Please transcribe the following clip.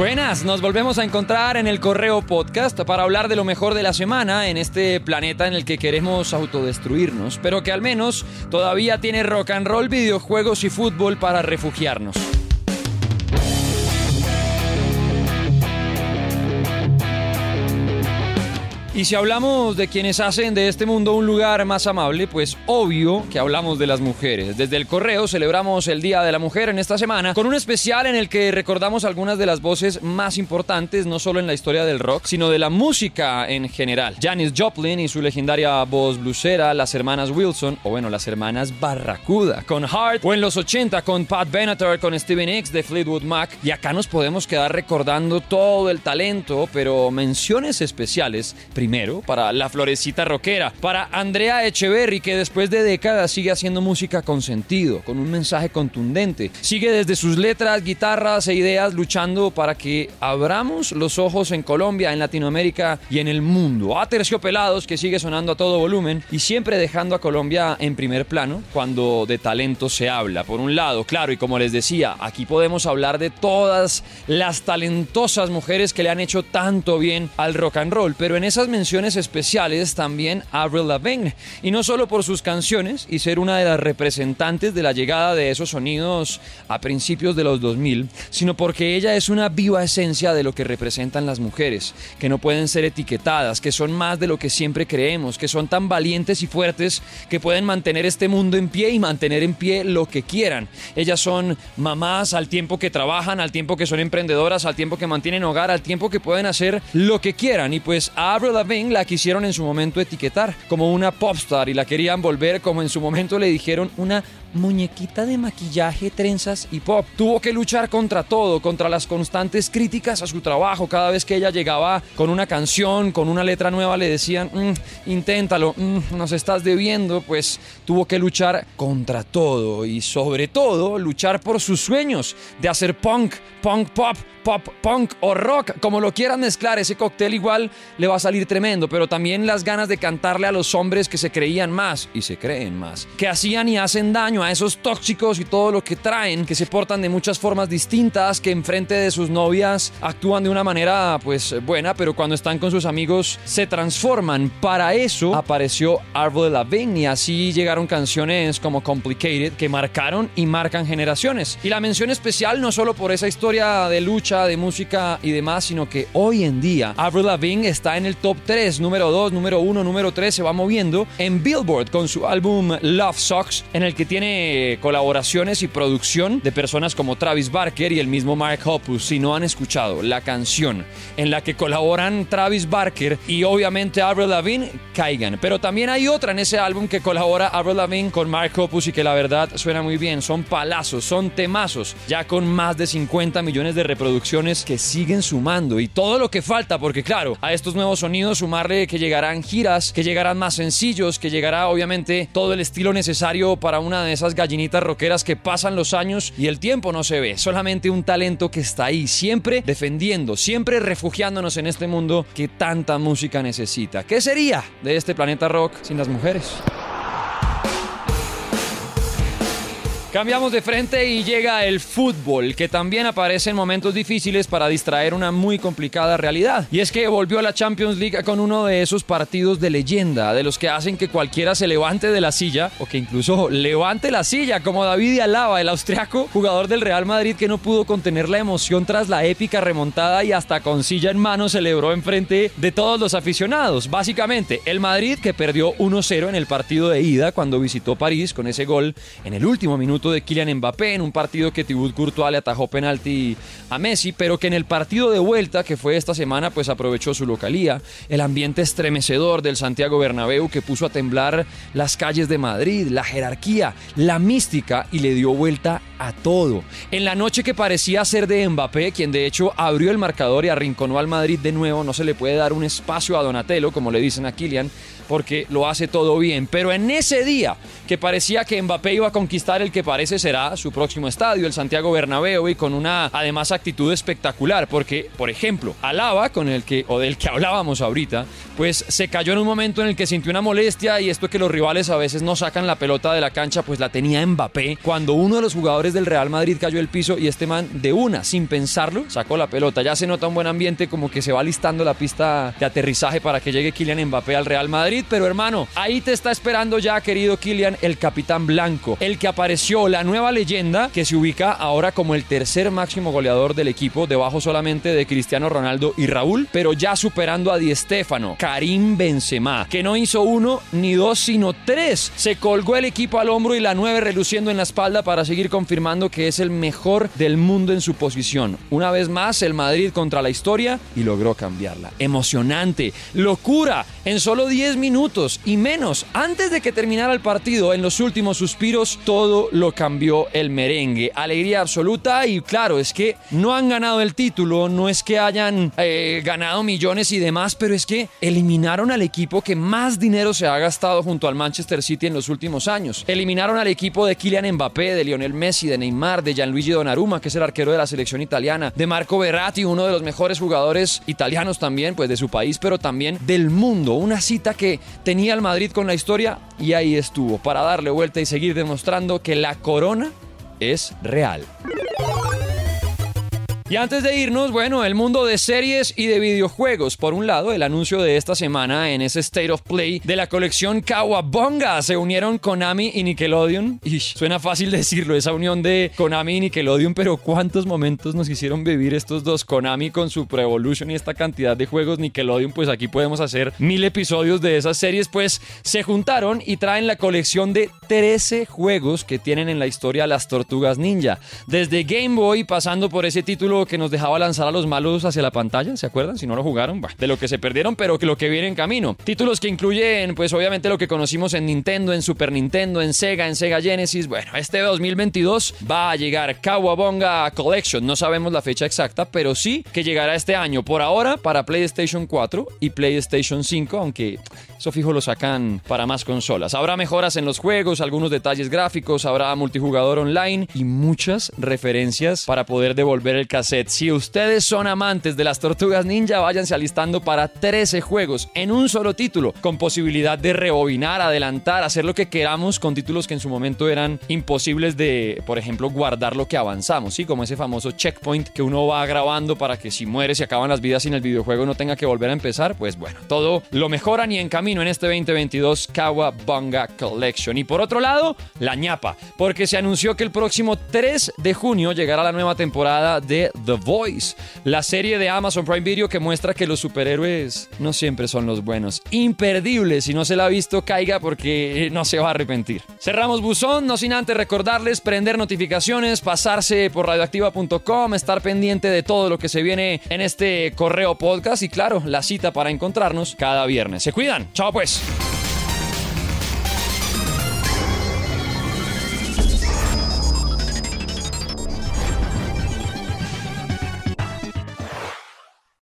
Buenas, nos volvemos a encontrar en el Correo Podcast para hablar de lo mejor de la semana en este planeta en el que queremos autodestruirnos, pero que al menos todavía tiene rock and roll, videojuegos y fútbol para refugiarnos. Y si hablamos de quienes hacen de este mundo un lugar más amable, pues obvio que hablamos de las mujeres. Desde el correo celebramos el Día de la Mujer en esta semana con un especial en el que recordamos algunas de las voces más importantes, no solo en la historia del rock, sino de la música en general. Janis Joplin y su legendaria voz blusera, las hermanas Wilson, o bueno, las hermanas Barracuda, con Hart, o en los 80 con Pat Benatar, con Steven Hicks de Fleetwood Mac. Y acá nos podemos quedar recordando todo el talento, pero menciones especiales primero para la florecita rockera, para Andrea Echeverry que después de décadas sigue haciendo música con sentido, con un mensaje contundente. Sigue desde sus letras, guitarras e ideas luchando para que abramos los ojos en Colombia, en Latinoamérica y en el mundo. A Terciopelados que sigue sonando a todo volumen y siempre dejando a Colombia en primer plano cuando de talento se habla. Por un lado, claro, y como les decía, aquí podemos hablar de todas las talentosas mujeres que le han hecho tanto bien al rock and roll, pero en esas menciones especiales también Avril Lavigne, y no solo por sus canciones y ser una de las representantes de la llegada de esos sonidos a principios de los 2000, sino porque ella es una viva esencia de lo que representan las mujeres, que no pueden ser etiquetadas, que son más de lo que siempre creemos, que son tan valientes y fuertes que pueden mantener este mundo en pie y mantener en pie lo que quieran. Ellas son mamás al tiempo que trabajan, al tiempo que son emprendedoras, al tiempo que mantienen hogar, al tiempo que pueden hacer lo que quieran. Y pues a Avril Lavigne la quisieron en su momento etiquetar como una popstar y la querían volver como en su momento le dijeron una muñequita de maquillaje, trenzas y pop. Tuvo que luchar contra todo, contra las constantes críticas a su trabajo. Cada vez que ella llegaba con una canción, con una letra nueva, le decían, "Mm, inténtalo, mm, nos estás debiendo, pues tuvo que luchar contra todo y sobre todo luchar por sus sueños de hacer punk, punk pop, pop punk o rock, como lo quieran mezclar, ese cóctel igual le va a salir tremendo, pero también las ganas de cantarle a los hombres que se creían más y se creen más, que hacían y hacen daño a esos tóxicos y todo lo que traen, que se portan de muchas formas distintas, que enfrente de sus novias actúan de una manera pues buena, pero cuando están con sus amigos se transforman. Para eso apareció Avril Lavigne y así llegaron canciones como Complicated que marcaron y marcan generaciones. Y la mención especial no solo por esa historia de lucha, de música y demás, sino que hoy en día Avril Lavigne está en el top 3, número 2, número 1, número 3, se va moviendo en Billboard con su álbum Love Socks, en el que tiene colaboraciones y producción de personas como Travis Barker y el mismo Mark Hoppus. Si no han escuchado la canción en la que colaboran Travis Barker y obviamente Avril Lavigne, caigan. Pero también hay otra en ese álbum que colabora Avril Lavigne con Mark Hoppus y que la verdad suena muy bien. Son palazos, son temazos, ya con más de 50 millones de reproducciones que siguen sumando y todo lo que falta, porque claro, a estos nuevos sonidos sumarle que llegarán giras, que llegarán más sencillos, que llegará obviamente todo el estilo necesario para una de esas gallinitas rockeras que pasan los años y el tiempo no se ve, solamente un talento que está ahí, siempre defendiendo, siempre refugiándonos en este mundo que tanta música necesita. ¿Qué sería de este planeta rock sin las mujeres? Cambiamos de frente y llega el fútbol, que también aparece en momentos difíciles para distraer una muy complicada realidad. Y es que volvió a la Champions League con uno de esos partidos de leyenda, de los que hacen que cualquiera se levante de la silla, o que incluso levante la silla, como David Alaba, el austriaco, jugador del Real Madrid que no pudo contener la emoción tras la épica remontada y hasta con silla en mano celebró en frente de todos los aficionados. Básicamente, el Madrid que perdió 1-0 en el partido de ida cuando visitó París con ese gol en el último minuto de Kylian Mbappé en un partido que Thibaut Courtois le atajó penalti a Messi, pero que en el partido de vuelta que fue esta semana pues aprovechó su localía, el ambiente estremecedor del Santiago Bernabéu que puso a temblar las calles de Madrid, la jerarquía, la mística y le dio vuelta a todo. En la noche que parecía ser de Mbappé, quien de hecho abrió el marcador y arrinconó al Madrid de nuevo, no se le puede dar un espacio a Donatello, como le dicen a Kylian, porque lo hace todo bien. Pero en ese día que parecía que Mbappé iba a conquistar el que parece será su próximo estadio, el Santiago Bernabéu, y con una además actitud espectacular, porque, por ejemplo, Alaba, con el que, o del que hablábamos ahorita, pues se cayó en un momento en el que sintió una molestia y esto que los rivales a veces no sacan la pelota de la cancha, pues la tenía Mbappé. Cuando uno de los jugadores del Real Madrid cayó el piso y este man de una, sin pensarlo, sacó la pelota. Ya se nota un buen ambiente, como que se va listando la pista de aterrizaje para que llegue Kylian Mbappé al Real Madrid. Pero hermano, ahí te está esperando ya, querido Kylian, el capitán blanco, el que apareció, la nueva leyenda que se ubica ahora como el tercer máximo goleador del equipo, debajo solamente de Cristiano Ronaldo y Raúl, pero ya superando a Di Stéfano, Karim Benzema, que no hizo uno ni dos, sino tres. Se colgó el equipo al hombro y la nueve reluciendo en la espalda para seguir confirmando que es el mejor del mundo en su posición. Una vez más, el Madrid contra la historia y logró cambiarla. Emocionante, locura, en solo 10 minutos y menos, antes de que terminara el partido, en los últimos suspiros, todo lo cambió el merengue. Alegría absoluta y claro, es que no han ganado el título, no es que hayan eh, ganado millones y demás, pero es que eliminaron al equipo que más dinero se ha gastado junto al Manchester City en los últimos años. Eliminaron al equipo de Kylian Mbappé, de Lionel Messi, de Neymar, de Gianluigi Donnarumma, que es el arquero de la selección italiana, de Marco Verratti, uno de los mejores jugadores italianos también, pues de su país, pero también del mundo. Una cita que tenía el Madrid con la historia y ahí estuvo, para darle vuelta y seguir demostrando que la corona es real. Y antes de irnos, bueno, el mundo de series y de videojuegos. Por un lado, el anuncio de esta semana en ese State of Play de la colección Kawabonga. Se unieron Konami y Nickelodeon. Y suena fácil decirlo, esa unión de Konami y Nickelodeon, pero ¿cuántos momentos nos hicieron vivir estos dos? Konami con su Pro Evolution y esta cantidad de juegos. Nickelodeon, pues aquí podemos hacer mil episodios de esas series. Pues se juntaron y traen la colección de 13 juegos que tienen en la historia las tortugas ninja. Desde Game Boy, pasando por ese título que nos dejaba lanzar a los malos hacia la pantalla, ¿se acuerdan? Si no lo jugaron, de lo que se perdieron, pero que lo que viene en camino. Títulos que incluyen, pues obviamente lo que conocimos en Nintendo, en Super Nintendo, en Sega, en Sega Genesis. Bueno, este 2022 va a llegar Kawabonga Collection. No sabemos la fecha exacta, pero sí que llegará este año. Por ahora, para PlayStation 4 y PlayStation 5, aunque eso fijo lo sacan para más consolas. Habrá mejoras en los juegos, algunos detalles gráficos, habrá multijugador online y muchas referencias para poder devolver el cassette. Si ustedes son amantes de las tortugas ninja, váyanse alistando para 13 juegos en un solo título, con posibilidad de rebobinar, adelantar, hacer lo que queramos con títulos que en su momento eran imposibles de, por ejemplo, guardar lo que avanzamos, ¿sí? Como ese famoso checkpoint que uno va grabando para que si muere, se acaban las vidas sin el videojuego no tenga que volver a empezar. Pues bueno, todo lo mejoran y en camino en este 2022 Kawabunga Collection. Y por otro lado, la ñapa, porque se anunció que el próximo 3 de junio llegará la nueva temporada de The Voice, la serie de Amazon Prime Video que muestra que los superhéroes no siempre son los buenos. Imperdible, si no se la ha visto, caiga porque no se va a arrepentir. Cerramos buzón, no sin antes recordarles prender notificaciones, pasarse por radioactiva.com, estar pendiente de todo lo que se viene en este correo podcast y claro, la cita para encontrarnos cada viernes. Se cuidan. Chao pues.